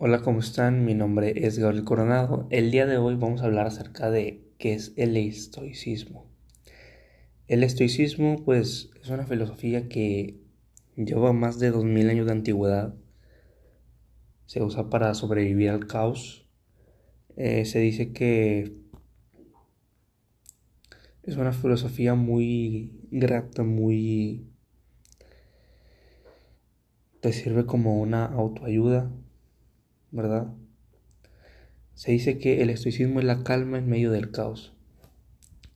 Hola, ¿cómo están? Mi nombre es Gabriel Coronado. El día de hoy vamos a hablar acerca de qué es el estoicismo. El estoicismo, pues, es una filosofía que lleva más de 2000 años de antigüedad. Se usa para sobrevivir al caos. Eh, se dice que es una filosofía muy grata, muy... te sirve como una autoayuda ¿verdad? Se dice que el estoicismo es la calma en medio del caos.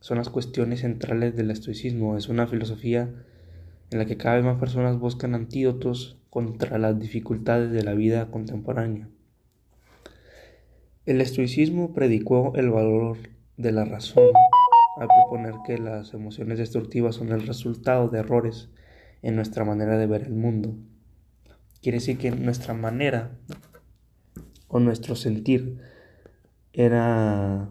Son las cuestiones centrales del estoicismo. Es una filosofía en la que cada vez más personas buscan antídotos contra las dificultades de la vida contemporánea. El estoicismo predicó el valor de la razón al proponer que las emociones destructivas son el resultado de errores en nuestra manera de ver el mundo. Quiere decir que nuestra manera o nuestro sentir era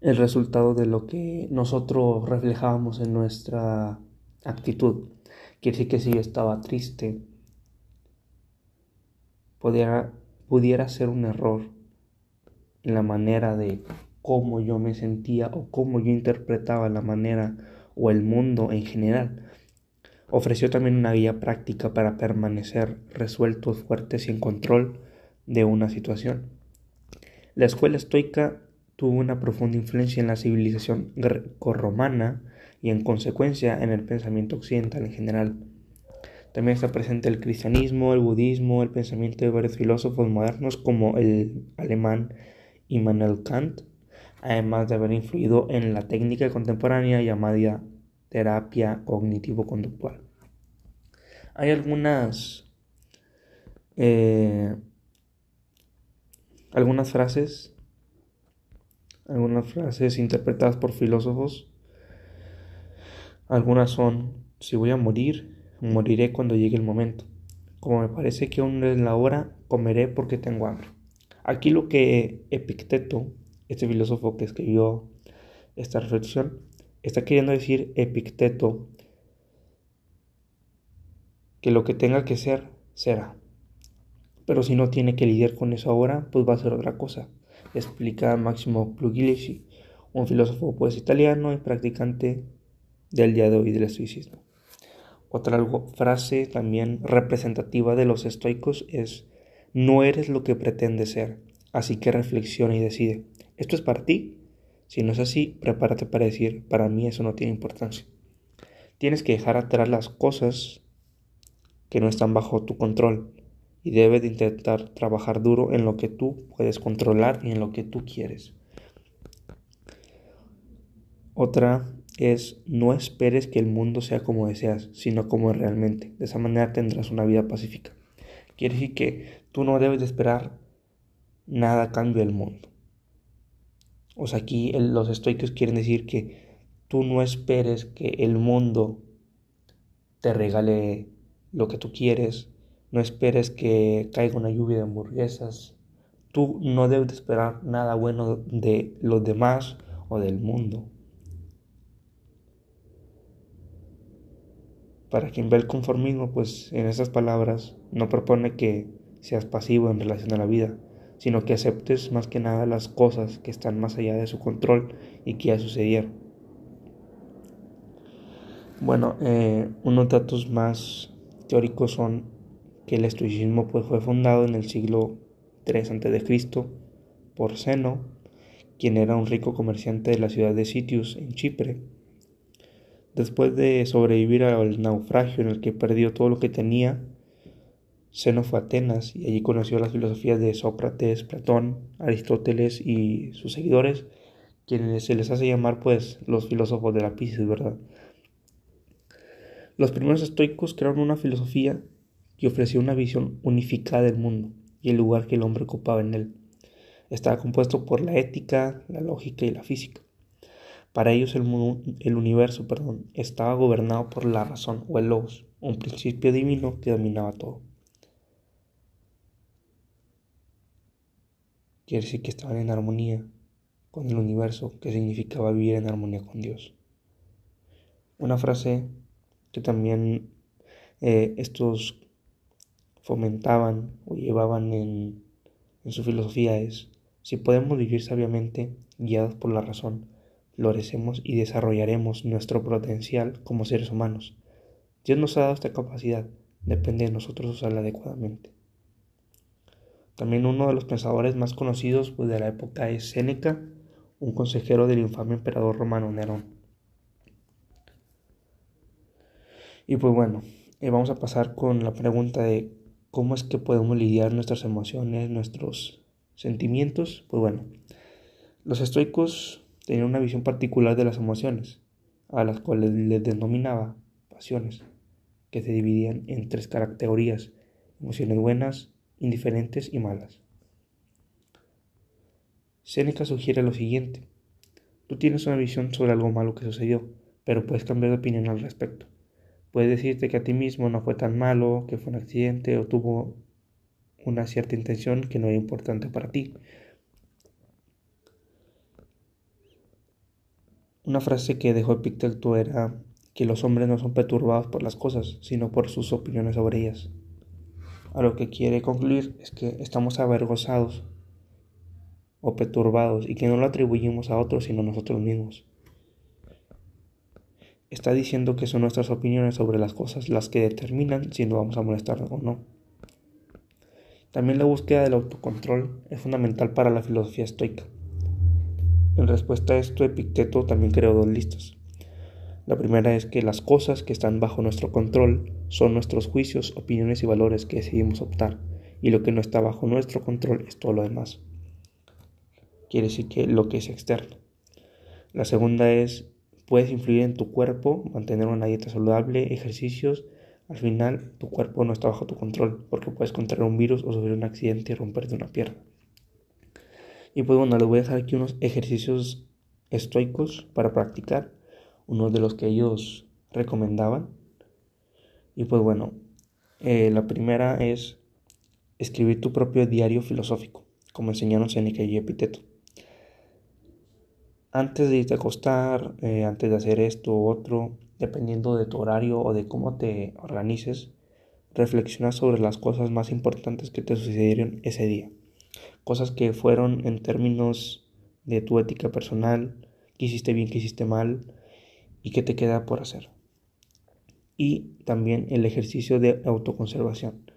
el resultado de lo que nosotros reflejábamos en nuestra actitud. Quiere decir que si yo estaba triste, pudiera, pudiera ser un error en la manera de cómo yo me sentía o cómo yo interpretaba la manera o el mundo en general. Ofreció también una guía práctica para permanecer resueltos, fuertes y en control de una situación. La escuela estoica tuvo una profunda influencia en la civilización greco-romana y en consecuencia en el pensamiento occidental en general. También está presente el cristianismo, el budismo, el pensamiento de varios filósofos modernos como el alemán Immanuel Kant, además de haber influido en la técnica contemporánea llamada terapia cognitivo-conductual. Hay algunas, eh, algunas frases, algunas frases interpretadas por filósofos. Algunas son, si voy a morir, moriré cuando llegue el momento. Como me parece que aún es la hora, comeré porque tengo hambre. Aquí lo que Epicteto, este filósofo que escribió esta reflexión, Está queriendo decir Epicteto que lo que tenga que ser, será. Pero si no tiene que lidiar con eso ahora, pues va a ser otra cosa. Explica Máximo Pugliese, un filósofo pues italiano y practicante del día de hoy del estoicismo. Otra frase también representativa de los estoicos es, no eres lo que pretendes ser, así que reflexiona y decide, ¿esto es para ti si no es así, prepárate para decir, para mí eso no tiene importancia. Tienes que dejar atrás las cosas que no están bajo tu control y debes de intentar trabajar duro en lo que tú puedes controlar y en lo que tú quieres. Otra es no esperes que el mundo sea como deseas, sino como es realmente. De esa manera tendrás una vida pacífica. Quiere decir que tú no debes de esperar nada a cambio del mundo. O sea, aquí los estoicos quieren decir que tú no esperes que el mundo te regale lo que tú quieres, no esperes que caiga una lluvia de hamburguesas. Tú no debes esperar nada bueno de los demás o del mundo. Para quien ve el conformismo, pues en esas palabras no propone que seas pasivo en relación a la vida, sino que aceptes más que nada las cosas que están más allá de su control y que ya sucedieron. Bueno, eh, unos datos más teóricos son que el estoicismo pues, fue fundado en el siglo III a.C. por Zeno, quien era un rico comerciante de la ciudad de Sitius en Chipre. Después de sobrevivir al naufragio en el que perdió todo lo que tenía, Seno fue a Atenas y allí conoció las filosofías de Sócrates, Platón, Aristóteles y sus seguidores, quienes se les hace llamar pues los filósofos de la Pisces, ¿verdad? Los primeros estoicos crearon una filosofía que ofrecía una visión unificada del mundo y el lugar que el hombre ocupaba en él. Estaba compuesto por la ética, la lógica y la física. Para ellos el, el universo perdón, estaba gobernado por la razón o el logos, un principio divino que dominaba todo. Quiere decir que estaban en armonía con el universo, que significaba vivir en armonía con Dios. Una frase que también eh, estos fomentaban o llevaban en, en su filosofía es, si podemos vivir sabiamente, guiados por la razón, florecemos y desarrollaremos nuestro potencial como seres humanos. Dios nos ha dado esta capacidad, depende de nosotros usarla adecuadamente. También uno de los pensadores más conocidos pues, de la época es Séneca, un consejero del infame emperador romano Nerón. Y pues bueno, eh, vamos a pasar con la pregunta de cómo es que podemos lidiar nuestras emociones, nuestros sentimientos. Pues bueno, los estoicos tenían una visión particular de las emociones, a las cuales les denominaba pasiones, que se dividían en tres categorías, emociones buenas, indiferentes y malas. Séneca sugiere lo siguiente, tú tienes una visión sobre algo malo que sucedió, pero puedes cambiar de opinión al respecto. Puedes decirte que a ti mismo no fue tan malo, que fue un accidente o tuvo una cierta intención que no era importante para ti. Una frase que dejó Epicteto era que los hombres no son perturbados por las cosas, sino por sus opiniones sobre ellas. A lo que quiere concluir es que estamos avergonzados o perturbados y que no lo atribuimos a otros sino a nosotros mismos está diciendo que son nuestras opiniones sobre las cosas las que determinan si nos vamos a molestar o no. También la búsqueda del autocontrol es fundamental para la filosofía estoica. En respuesta a esto, Epicteto también creó dos listas. La primera es que las cosas que están bajo nuestro control son nuestros juicios, opiniones y valores que decidimos optar, y lo que no está bajo nuestro control es todo lo demás. Quiere decir que lo que es externo. La segunda es Puedes influir en tu cuerpo, mantener una dieta saludable, ejercicios. Al final, tu cuerpo no está bajo tu control porque puedes contraer un virus o sufrir un accidente y romperte una pierna. Y pues bueno, les voy a dejar aquí unos ejercicios estoicos para practicar, uno de los que ellos recomendaban. Y pues bueno, eh, la primera es escribir tu propio diario filosófico, como enseñaron Seneca y Epiteto antes de irte a acostar, eh, antes de hacer esto u otro, dependiendo de tu horario o de cómo te organices, reflexiona sobre las cosas más importantes que te sucedieron ese día. Cosas que fueron en términos de tu ética personal, que hiciste bien, que hiciste mal y que te queda por hacer. Y también el ejercicio de autoconservación.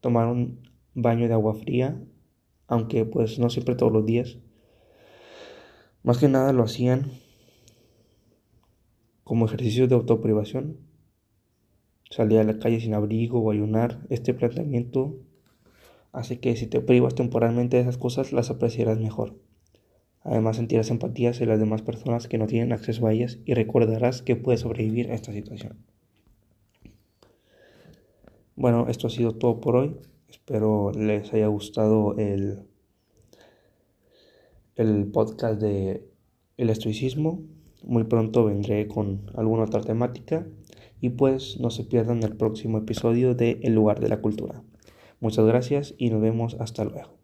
Tomar un baño de agua fría, aunque pues no siempre todos los días, más que nada lo hacían como ejercicio de autoprivación. Salir a la calle sin abrigo o ayunar. Este planteamiento hace que si te privas temporalmente de esas cosas las apreciarás mejor. Además sentirás empatía hacia las demás personas que no tienen acceso a ellas y recordarás que puedes sobrevivir a esta situación. Bueno, esto ha sido todo por hoy. Espero les haya gustado el el podcast de el estoicismo. Muy pronto vendré con alguna otra temática y pues no se pierdan el próximo episodio de El lugar de la cultura. Muchas gracias y nos vemos hasta luego.